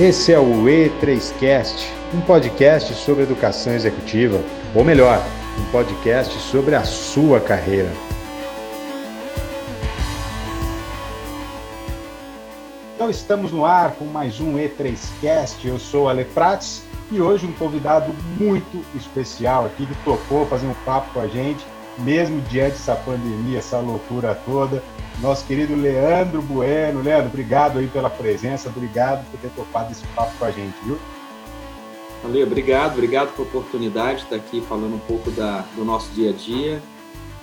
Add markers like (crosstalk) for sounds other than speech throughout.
Esse é o E3Cast, um podcast sobre educação executiva, ou melhor, um podcast sobre a sua carreira. Então estamos no ar com mais um E3Cast. Eu sou Ale Prates e hoje um convidado muito especial aqui que topou fazer um papo com a gente, mesmo diante dessa pandemia, essa loucura toda. Nosso querido Leandro Bueno. Leandro, obrigado aí pela presença, obrigado por ter topado esse papo com a gente, viu? Valeu, obrigado, obrigado pela oportunidade de estar aqui falando um pouco da, do nosso dia a dia.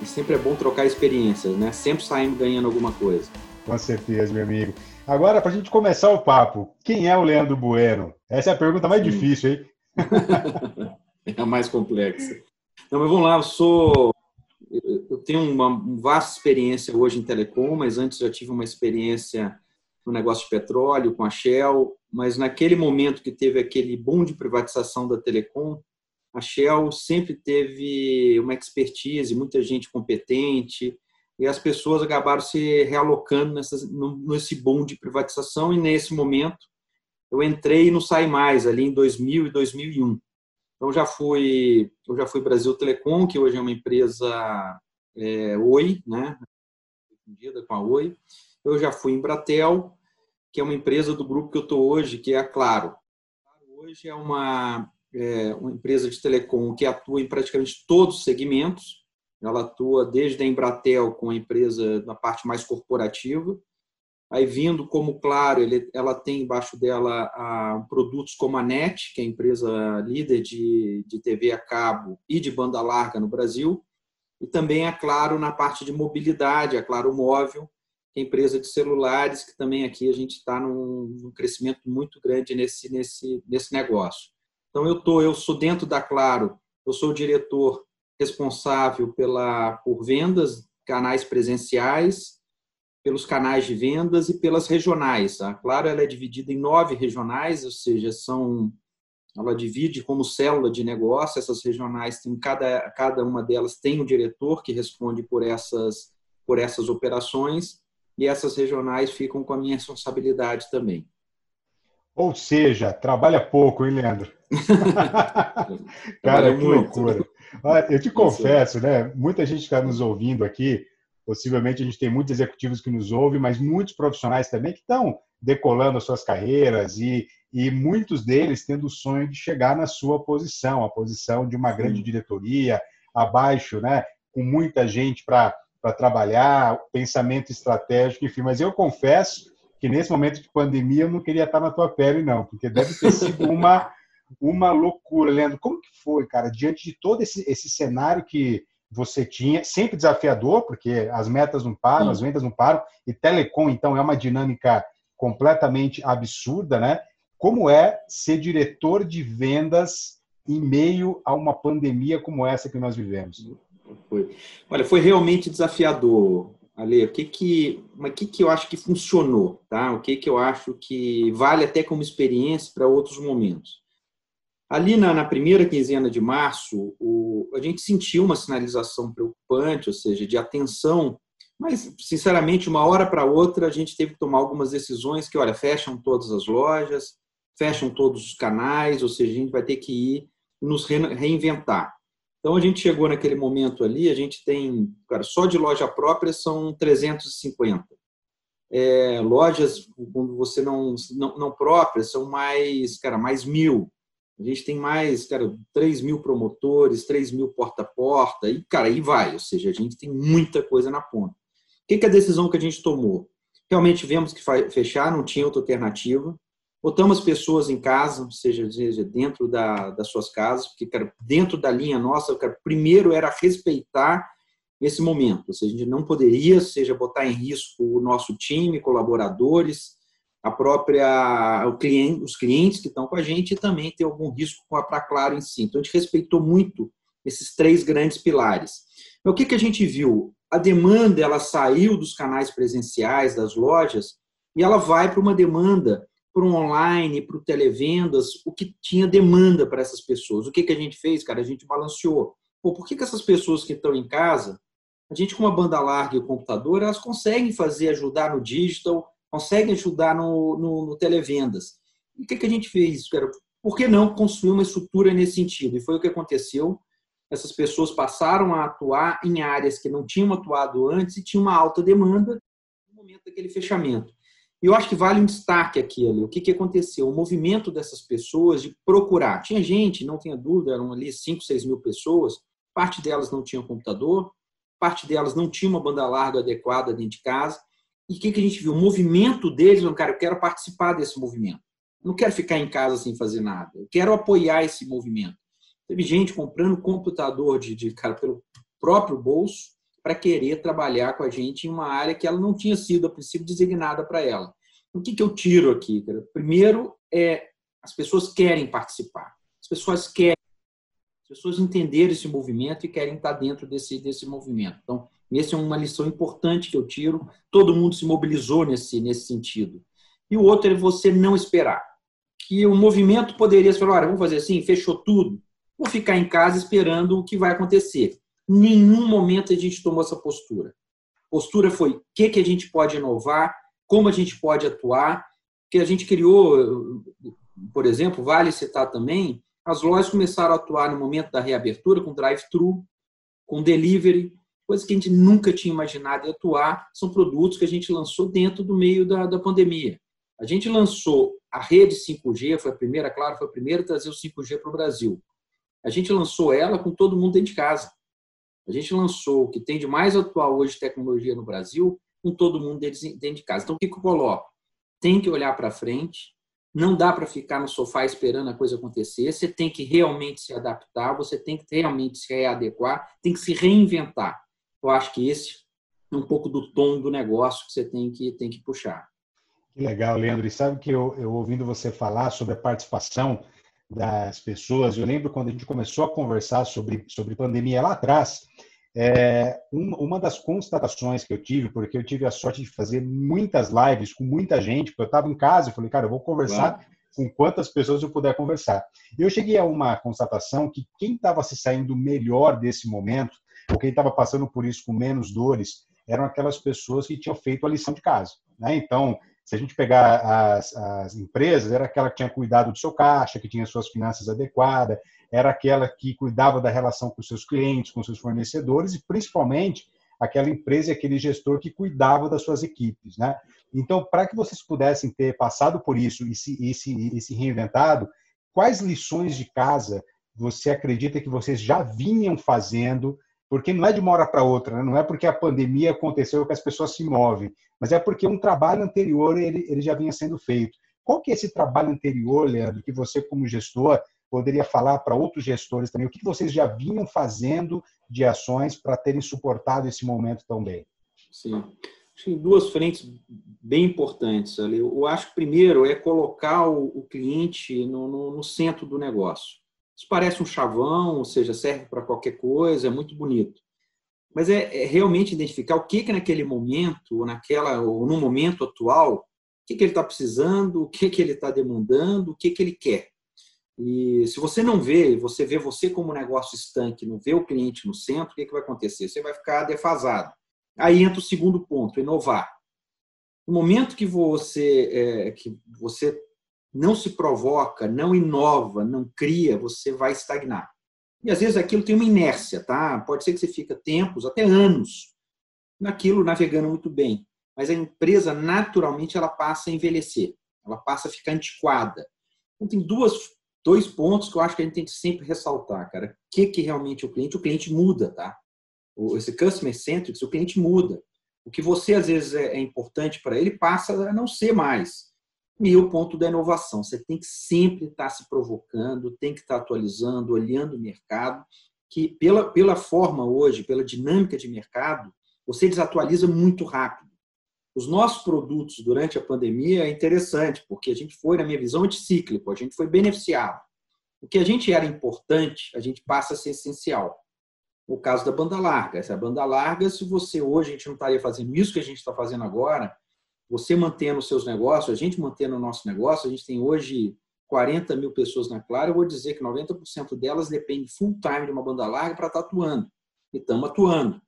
E sempre é bom trocar experiências, né? Sempre saímos ganhando alguma coisa. Com certeza, meu amigo. Agora, para a gente começar o papo, quem é o Leandro Bueno? Essa é a pergunta mais Sim. difícil, hein? (laughs) é a mais complexa. Não, mas vamos lá, eu sou. Tenho uma, vasta experiência hoje em telecom, mas antes já tive uma experiência no negócio de petróleo com a Shell, mas naquele momento que teve aquele boom de privatização da telecom, a Shell sempre teve uma expertise, muita gente competente, e as pessoas acabaram se realocando nessa, nesse boom de privatização, e nesse momento eu entrei e não saí mais, ali em 2000 e 2001. Então, já fui, eu já fui Brasil Telecom, que hoje é uma empresa é, Oi, né? Com a Oi. Eu já fui em Bratel, que é uma empresa do grupo que eu estou hoje, que é a Claro. Hoje é uma, é uma empresa de telecom que atua em praticamente todos os segmentos, ela atua desde a Embratel com a empresa na parte mais corporativa, aí vindo como claro, ele, ela tem embaixo dela a, produtos como a NET, que é a empresa líder de, de TV a cabo e de banda larga no Brasil, e também a Claro na parte de mobilidade, a Claro Móvel, que é empresa de celulares, que também aqui a gente está num, num, crescimento muito grande nesse, nesse, nesse negócio. Então eu tô, eu sou dentro da Claro, eu sou o diretor responsável pela, por vendas, canais presenciais, pelos canais de vendas e pelas regionais. A Claro ela é dividida em nove regionais, ou seja, são ela divide como célula de negócio. Essas regionais têm cada cada uma delas tem um diretor que responde por essas por essas operações e essas regionais ficam com a minha responsabilidade também. Ou seja, trabalha pouco, hein, Leandro? (laughs) Cara, que loucura. Eu te confesso, né? Muita gente está nos ouvindo aqui. Possivelmente a gente tem muitos executivos que nos ouvem, mas muitos profissionais também que estão decolando as suas carreiras e, e muitos deles tendo o sonho de chegar na sua posição, a posição de uma grande diretoria, abaixo, né? Com muita gente para trabalhar, pensamento estratégico, enfim. Mas eu confesso que nesse momento de pandemia eu não queria estar na tua pele, não, porque deve ter sido uma uma loucura. Leandro, como que foi, cara, diante de todo esse, esse cenário que você tinha, sempre desafiador, porque as metas não param, Sim. as vendas não param, e telecom, então, é uma dinâmica completamente absurda, né? Como é ser diretor de vendas em meio a uma pandemia como essa que nós vivemos? Foi. Olha, foi realmente desafiador, Ale. O que que, mas o que que eu acho que funcionou, tá? O que que eu acho que vale até como experiência para outros momentos? Ali na, na, primeira quinzena de março, o, a gente sentiu uma sinalização preocupante, ou seja, de atenção, mas, sinceramente, uma hora para outra, a gente teve que tomar algumas decisões que, olha, fecham todas as lojas, fecham todos os canais, ou seja, a gente vai ter que ir nos reinventar. Então, a gente chegou naquele momento ali, a gente tem, cara, só de loja própria são 350. É, lojas, quando você não, não, não próprias, são mais, cara, mais mil. A gente tem mais, cara, 3 mil promotores, 3 mil porta a porta, e, cara, aí vai. Ou seja, a gente tem muita coisa na ponta. O que, é a decisão que a gente tomou? Realmente vemos que fechar, não tinha outra alternativa. Botamos pessoas em casa, ou seja, dentro da, das suas casas, porque, cara, dentro da linha nossa, cara, primeiro era respeitar esse momento. Ou seja, a gente não poderia, seja, botar em risco o nosso time, colaboradores, a própria o cliente, os clientes que estão com a gente e também ter algum risco para a Claro em si. Então a gente respeitou muito esses três grandes pilares. Então, o que, que a gente viu? A demanda ela saiu dos canais presenciais das lojas e ela vai para uma demanda para o online, para o televendas, o que tinha demanda para essas pessoas. O que, que a gente fez, cara? A gente balanceou. Pô, por que, que essas pessoas que estão em casa, a gente com uma banda larga e o computador, elas conseguem fazer, ajudar no digital, conseguem ajudar no, no, no televendas. E o que, que a gente fez? Cara? Por que não construir uma estrutura nesse sentido? E foi o que aconteceu. Essas pessoas passaram a atuar em áreas que não tinham atuado antes e tinham uma alta demanda no momento daquele fechamento. E eu acho que vale um destaque aqui, ali. O que, que aconteceu? O movimento dessas pessoas de procurar. Tinha gente, não tenha dúvida, eram ali 5, 6 mil pessoas. Parte delas não tinha computador, parte delas não tinha uma banda larga adequada dentro de casa. E o que, que a gente viu? O movimento deles, cara, eu quero participar desse movimento. Eu não quero ficar em casa sem fazer nada. Eu quero apoiar esse movimento. Teve gente comprando computador de, de cara pelo próprio bolso para querer trabalhar com a gente em uma área que ela não tinha sido, a princípio, designada para ela. O que, que eu tiro aqui? Cara? Primeiro, é as pessoas querem participar. As pessoas querem. As pessoas entenderam esse movimento e querem estar dentro desse, desse movimento. Então, essa é uma lição importante que eu tiro. Todo mundo se mobilizou nesse, nesse sentido. E o outro é você não esperar. Que o movimento poderia falar: olha, vamos fazer assim, fechou tudo, vou ficar em casa esperando o que vai acontecer. Nenhum momento a gente tomou essa postura. Postura foi o que, que a gente pode inovar, como a gente pode atuar, que a gente criou, por exemplo, vale citar também, as lojas começaram a atuar no momento da reabertura com drive-thru, com delivery, coisas que a gente nunca tinha imaginado atuar, são produtos que a gente lançou dentro do meio da, da pandemia. A gente lançou a rede 5G, foi a primeira, claro, foi a primeira a trazer o 5G para o Brasil. A gente lançou ela com todo mundo dentro de casa. A gente lançou o que tem de mais atual hoje tecnologia no Brasil com todo mundo dentro de casa. Então, o que eu coloco? Tem que olhar para frente, não dá para ficar no sofá esperando a coisa acontecer, você tem que realmente se adaptar, você tem que realmente se readequar, tem que se reinventar. Eu acho que esse é um pouco do tom do negócio que você tem que, tem que puxar. Que legal, Leandro. E sabe que eu, eu ouvindo você falar sobre a participação das pessoas, eu lembro quando a gente começou a conversar sobre, sobre pandemia lá atrás, é, uma das constatações que eu tive, porque eu tive a sorte de fazer muitas lives com muita gente, porque eu estava em casa e falei, cara, eu vou conversar claro. com quantas pessoas eu puder conversar. E eu cheguei a uma constatação que quem estava se saindo melhor desse momento ou quem estava passando por isso com menos dores, eram aquelas pessoas que tinham feito a lição de casa. Né? Então, se a gente pegar as, as, empresas, era aquela que tinha cuidado do seu caixa, que tinha suas finanças adequadas, era aquela que cuidava da relação com seus clientes, com seus fornecedores e, principalmente, aquela empresa e aquele gestor que cuidava das suas equipes. Né? Então, para que vocês pudessem ter passado por isso e se, e, se, e se reinventado, quais lições de casa você acredita que vocês já vinham fazendo porque não é de uma hora para outra, né? não é porque a pandemia aconteceu que as pessoas se movem, mas é porque um trabalho anterior ele, ele já vinha sendo feito. Qual que é esse trabalho anterior, Leandro, que você como gestor poderia falar para outros gestores também? O que vocês já vinham fazendo de ações para terem suportado esse momento tão bem? Sim. Acho duas frentes bem importantes ali. Eu acho que primeiro é colocar o, cliente no, no, no centro do negócio. Isso parece um chavão, ou seja, serve para qualquer coisa, é muito bonito. Mas é, é, realmente identificar o que, que naquele momento, ou naquela, ou no momento atual, o que, que ele está precisando, o que, que ele está demandando, o que, que ele quer. E se você não vê, você vê você como negócio estanque, não vê o cliente no centro, o que, que vai acontecer? Você vai ficar defasado. Aí entra o segundo ponto, inovar. No momento que você, é, que você não se provoca, não inova, não cria, você vai estagnar. E às vezes aquilo tem uma inércia, tá? Pode ser que você fica tempos, até anos, naquilo navegando muito bem. Mas a empresa naturalmente ela passa a envelhecer, ela passa a ficar antiquada. Então tem duas, dois pontos que eu acho que a gente tem que sempre ressaltar, cara. O que que realmente o cliente, o cliente muda, tá? Esse customer centric, o cliente muda. O que você às vezes é, é importante para ele passa a não ser mais. E o ponto da inovação. Você tem que sempre estar se provocando, tem que estar atualizando, olhando o mercado, que pela, pela forma hoje, pela dinâmica de mercado, você desatualiza muito rápido. Os nossos produtos durante a pandemia é interessante, porque a gente foi, na minha visão, anticíclico, a gente foi beneficiado. O que a gente era importante, a gente passa a ser essencial. O caso da banda larga. Essa banda larga, se você hoje a gente não estaria fazendo isso que a gente está fazendo agora, você mantendo os seus negócios, a gente mantendo o nosso negócio, a gente tem hoje 40 mil pessoas na Clara, eu vou dizer que 90% delas depende full time de uma banda larga para estar tá atuando. E estamos atuando.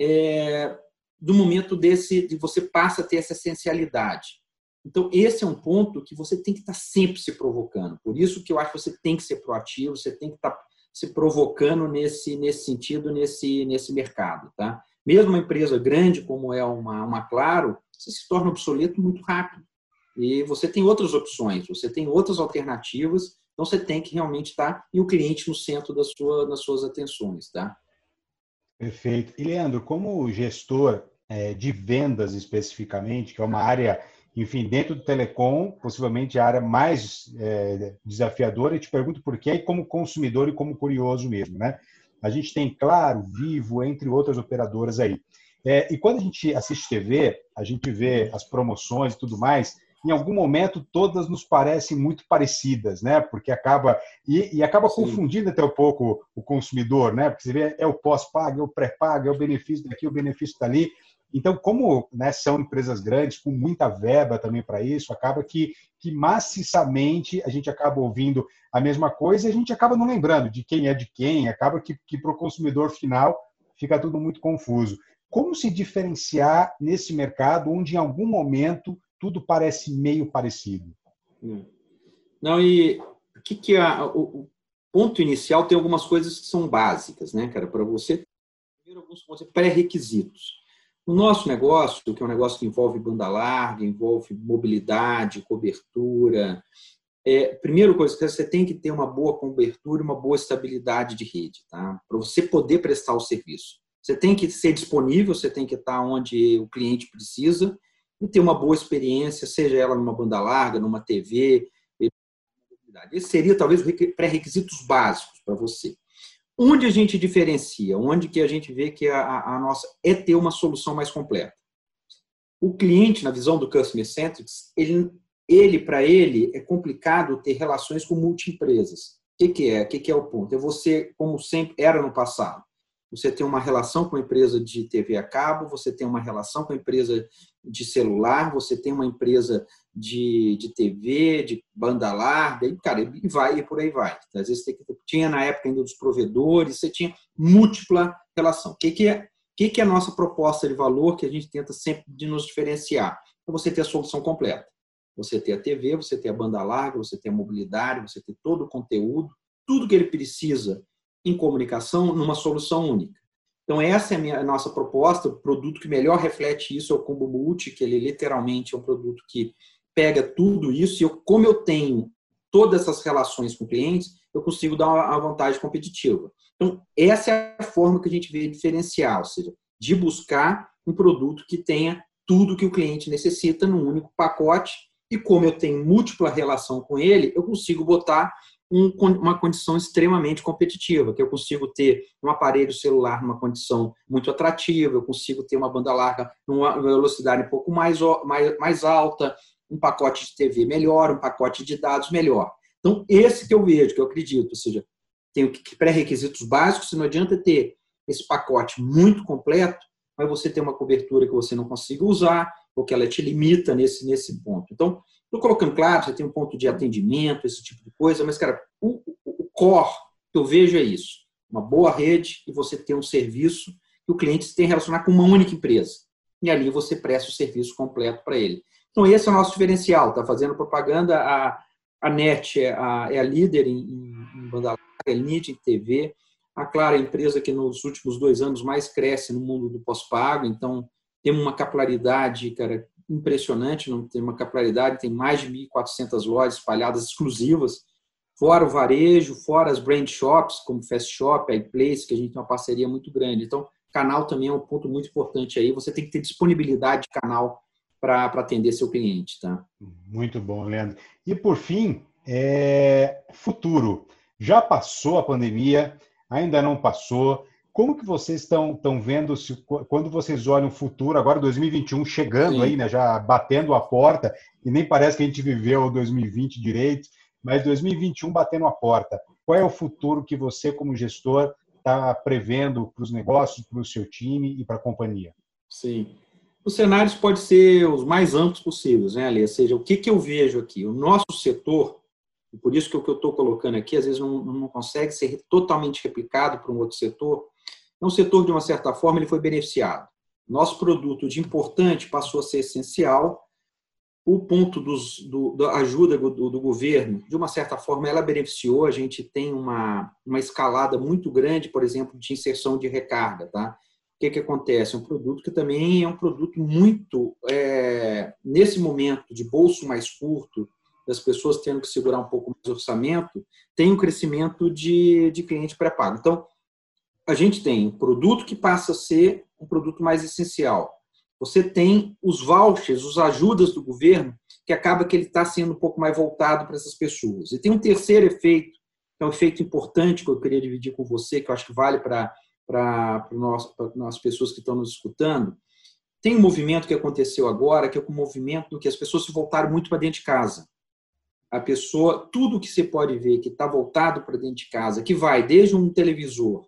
É, do momento desse, de você passa a ter essa essencialidade. Então, esse é um ponto que você tem que estar sempre se provocando. Por isso que eu acho que você tem que ser proativo, você tem que estar se provocando nesse, nesse sentido, nesse, nesse mercado. Tá? Mesmo uma empresa grande como é uma, uma Claro, você se torna obsoleto muito rápido. E você tem outras opções, você tem outras alternativas, então você tem que realmente estar e o cliente no centro da sua, das suas atenções. Tá? Perfeito. E, Leandro, como gestor é, de vendas especificamente, que é uma área, enfim, dentro do telecom, possivelmente a área mais é, desafiadora, eu te pergunto por quê, como consumidor e como curioso mesmo, né? A gente tem, claro, Vivo, entre outras operadoras aí. É, e quando a gente assiste TV, a gente vê as promoções e tudo mais, em algum momento todas nos parecem muito parecidas, né? Porque acaba e, e acaba Sim. confundindo até um pouco o consumidor, né? Porque você vê é o pós-pago, é o pré-pago, é o benefício daqui, o benefício dali. Então, como né, são empresas grandes, com muita verba também para isso, acaba que, que maciçamente a gente acaba ouvindo a mesma coisa e a gente acaba não lembrando de quem é de quem, acaba que, que para o consumidor final fica tudo muito confuso. Como se diferenciar nesse mercado onde em algum momento tudo parece meio parecido. Hum. Não, e o que, que é o, o, ponto inicial tem algumas coisas que são básicas, né, cara, para você ter alguns pré-requisitos. No nosso negócio, que é um negócio que envolve banda larga, envolve mobilidade, cobertura, é, primeira coisa que você tem que ter uma boa cobertura, uma boa estabilidade de rede, tá? Para você poder prestar o serviço. Você tem que ser disponível, você tem que estar onde o cliente precisa e ter uma boa experiência, seja ela numa banda larga, numa TV. Esse seria talvez pré-requisitos básicos para você. Onde a gente diferencia, onde que a gente vê que a, a nossa é ter uma solução mais completa. O cliente, na visão do Customer Centrics, ele, ele para ele, é complicado ter relações com multi-empresas. O que, que é? O que, que é o ponto? É você, como sempre era no passado, você tem uma relação com a empresa de TV a cabo, você tem uma relação com a empresa de celular, você tem uma empresa de, de TV, de banda larga, e, cara, e vai e por aí vai. Às vezes tem, tinha na época ainda dos provedores, você tinha múltipla relação. O que, que é? O que, que é a nossa proposta de valor que a gente tenta sempre de nos diferenciar? É você ter a solução completa. Você ter a TV, você ter a banda larga, você ter a mobilidade, você ter todo o conteúdo, tudo que ele precisa em comunicação numa solução única. Então, essa é a, minha, a nossa proposta. O produto que melhor reflete isso é o Combo Multi, que ele literalmente é um produto que pega tudo isso e eu, como eu tenho todas essas relações com clientes, eu consigo dar uma vantagem competitiva. Então, essa é a forma que a gente vê diferenciar, ou seja, de buscar um produto que tenha tudo que o cliente necessita num único pacote e como eu tenho múltipla relação com ele, eu consigo botar um, uma condição extremamente competitiva, que eu consigo ter um aparelho celular numa condição muito atrativa, eu consigo ter uma banda larga numa velocidade um pouco mais, mais, mais alta, um pacote de TV melhor, um pacote de dados melhor. Então, esse que eu vejo, que eu acredito, ou seja, tem pré-requisitos básicos, não adianta ter esse pacote muito completo, mas você tem uma cobertura que você não consiga usar, ou que ela te limita nesse, nesse ponto. Então, Estou colocando claro, você tem um ponto de atendimento, esse tipo de coisa, mas, cara, o, o, core que eu vejo é isso. Uma boa rede e você ter um serviço que o cliente tem que relacionar com uma única empresa. E ali você presta o serviço completo para ele. Então, esse é o nosso diferencial. Está fazendo propaganda, a, a NET é a, é a líder em, em banda larga, é NIT em TV. A Clara é a empresa que nos últimos dois anos mais cresce no mundo do pós-pago. Então, tem uma capilaridade, cara, impressionante, não tem uma capilaridade, tem mais de 1.400 lojas espalhadas exclusivas, fora o varejo, fora as brand shops, como Fast Shop, iPlace, que a gente tem uma parceria muito grande. Então, canal também é um ponto muito importante aí. Você tem que ter disponibilidade de canal para atender seu cliente, tá? Muito bom, Leandro. E por fim, é... futuro. Já passou a pandemia? Ainda não passou? Como que vocês estão, estão vendo, se, quando vocês olham o futuro, agora 2021 chegando Sim. aí, né, já batendo a porta, e nem parece que a gente viveu 2020 direito, mas 2021 batendo a porta. Qual é o futuro que você, como gestor, está prevendo para os negócios, para o seu time e para a companhia? Sim. Os cenários podem ser os mais amplos possíveis, né, Ali? Ou seja, o que, que eu vejo aqui? O nosso setor, e por isso que o que eu estou colocando aqui, às vezes não, não consegue ser totalmente replicado para um outro setor, então, o setor, de uma certa forma, ele foi beneficiado. Nosso produto de importante passou a ser essencial. o ponto dos, do, da ajuda do, do, governo, de uma certa forma, ela beneficiou. A gente tem uma, uma escalada muito grande, por exemplo, de inserção de recarga. Tá? O que, que acontece? Um produto que também é um produto muito, é, nesse momento de bolso mais curto, das pessoas tendo que segurar um pouco mais o orçamento, tem um crescimento de, de cliente pré-pago. Então, a gente tem um produto que passa a ser um produto mais essencial você tem os vouchers, os ajudas do governo, que acaba que ele está sendo um pouco mais voltado para essas pessoas. E tem um terceiro efeito, que é um efeito importante que eu queria dividir com você, que eu acho que vale para para as pessoas que estão nos escutando. Tem um movimento que aconteceu agora, que é o um movimento do que as pessoas se voltaram muito para dentro de casa. A pessoa, tudo que você pode ver que está voltado para dentro de casa, que vai desde um televisor,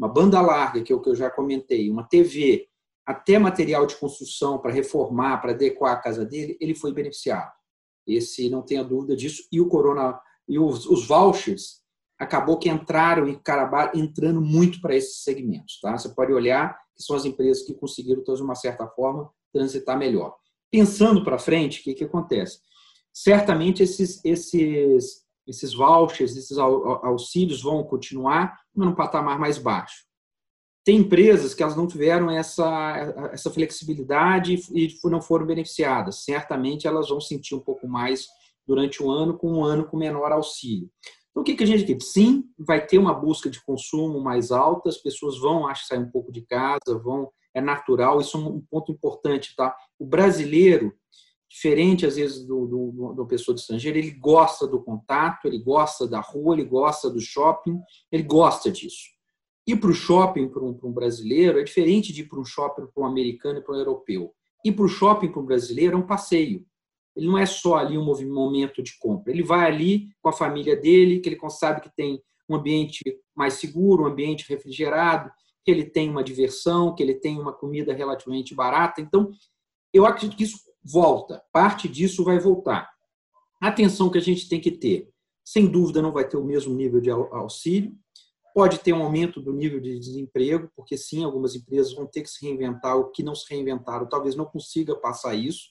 uma banda larga, que é o que eu já comentei, uma TV, até material de construção para reformar, para adequar a casa dele, ele foi beneficiado. Esse não tenha dúvida disso. E o corona e os, os vouchers acabou que entraram e acabaram entrando muito para esses segmentos. Tá? Você pode olhar que são as empresas que conseguiram, de uma certa forma, transitar melhor. Pensando para frente, o que, que acontece? Certamente esses, esses, esses vouchers, esses auxílios vão continuar, mas num patamar mais baixo. Tem empresas que elas não tiveram essa, essa flexibilidade e não foram beneficiadas. Certamente elas vão sentir um pouco mais durante o ano, com um ano com menor auxílio. Então, o que, que a gente quer? Sim, vai ter uma busca de consumo mais alta, as pessoas vão, acho, sair um pouco de casa, vão, é natural, isso é um ponto importante, tá? O brasileiro, diferente às vezes do, do, do pessoa do estrangeiro, ele gosta do contato, ele gosta da rua, ele gosta do shopping, ele gosta disso. Ir para o shopping para um, um, brasileiro é diferente de ir para um shopping para um americano e para um europeu. Ir para o shopping para um brasileiro é um passeio. Ele não é só ali um momento de compra. Ele vai ali com a família dele, que ele sabe que tem um ambiente mais seguro, um ambiente refrigerado, que ele tem uma diversão, que ele tem uma comida relativamente barata. Então, eu acredito que isso volta. Parte disso vai voltar. Atenção que a gente tem que ter, sem dúvida, não vai ter o mesmo nível de auxílio, Pode ter um aumento do nível de desemprego, porque sim, algumas empresas vão ter que se reinventar, o que não se reinventaram talvez não consiga passar isso,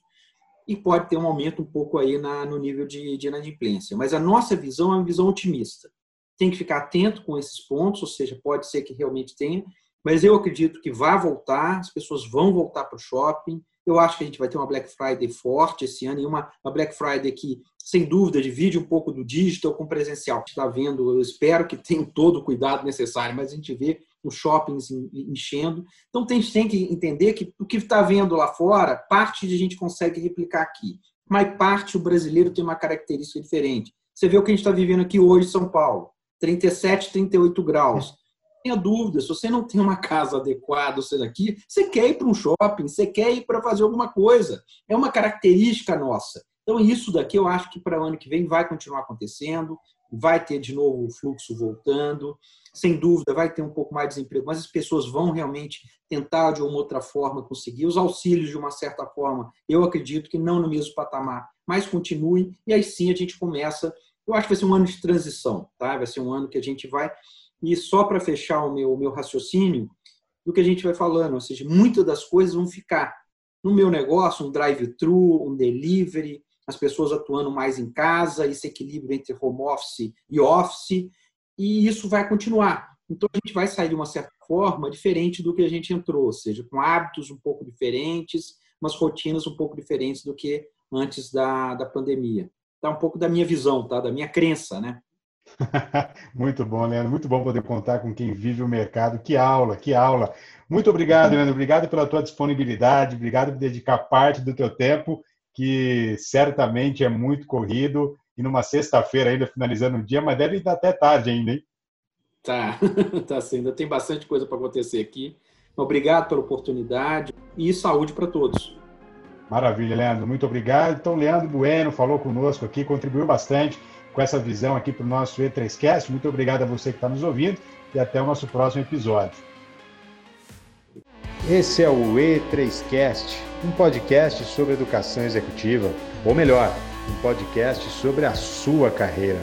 e pode ter um aumento um pouco aí na, no nível de, de inadimplência. Mas a nossa visão é uma visão otimista. Tem que ficar atento com esses pontos, ou seja, pode ser que realmente tenha, mas eu acredito que vai voltar, as pessoas vão voltar para o shopping, eu acho que a gente vai ter uma Black Friday forte esse ano e uma, uma Black Friday que, sem dúvida, divide um pouco do digital com presencial. Está vendo, eu espero que tenham todo o cuidado necessário, mas a gente vê os shoppings enchendo. Então, tem, tem que entender que o que está vendo lá fora, parte a gente consegue replicar aqui. Mas parte o brasileiro tem uma característica diferente. Você vê o que a gente está vivendo aqui hoje em São Paulo. 37, 38 graus tenha dúvida, se você não tem uma casa adequada, você daqui, você quer ir para um shopping, você quer ir para fazer alguma coisa. É uma característica nossa. Então, isso daqui eu acho que para o ano que vem vai continuar acontecendo, vai ter de novo o fluxo voltando, sem dúvida vai ter um pouco mais de desemprego, mas as pessoas vão realmente tentar de uma outra forma conseguir os auxílios de uma certa forma. Eu acredito que não no mesmo patamar, mas continuem e aí sim a gente começa. Eu acho que vai ser um ano de transição, tá? Vai ser um ano que a gente vai e só para fechar o meu, meu raciocínio, do que a gente vai falando, ou seja, muitas das coisas vão ficar. No meu negócio, um drive-thru, um delivery, as pessoas atuando mais em casa, esse equilíbrio entre home office e office, e isso vai continuar. Então, a gente vai sair de uma certa forma diferente do que a gente entrou, ou seja, com hábitos um pouco diferentes, umas rotinas um pouco diferentes do que antes da, da pandemia. Tá um pouco da minha visão, tá? da minha crença, né? (laughs) muito bom, Leandro. Muito bom poder contar com quem vive o mercado. Que aula, que aula. Muito obrigado, Leandro. Obrigado pela tua disponibilidade. Obrigado por dedicar parte do teu tempo, que certamente é muito corrido. E numa sexta-feira ainda finalizando o dia, mas deve estar até tarde ainda, hein? Tá, (laughs) tá sim. Ainda tem bastante coisa para acontecer aqui. Obrigado pela oportunidade e saúde para todos. Maravilha, Leandro. Muito obrigado. Então, Leandro Bueno falou conosco aqui, contribuiu bastante com essa visão aqui para o nosso E3Cast. Muito obrigado a você que está nos ouvindo e até o nosso próximo episódio. Esse é o E3Cast, um podcast sobre educação executiva, ou melhor, um podcast sobre a sua carreira.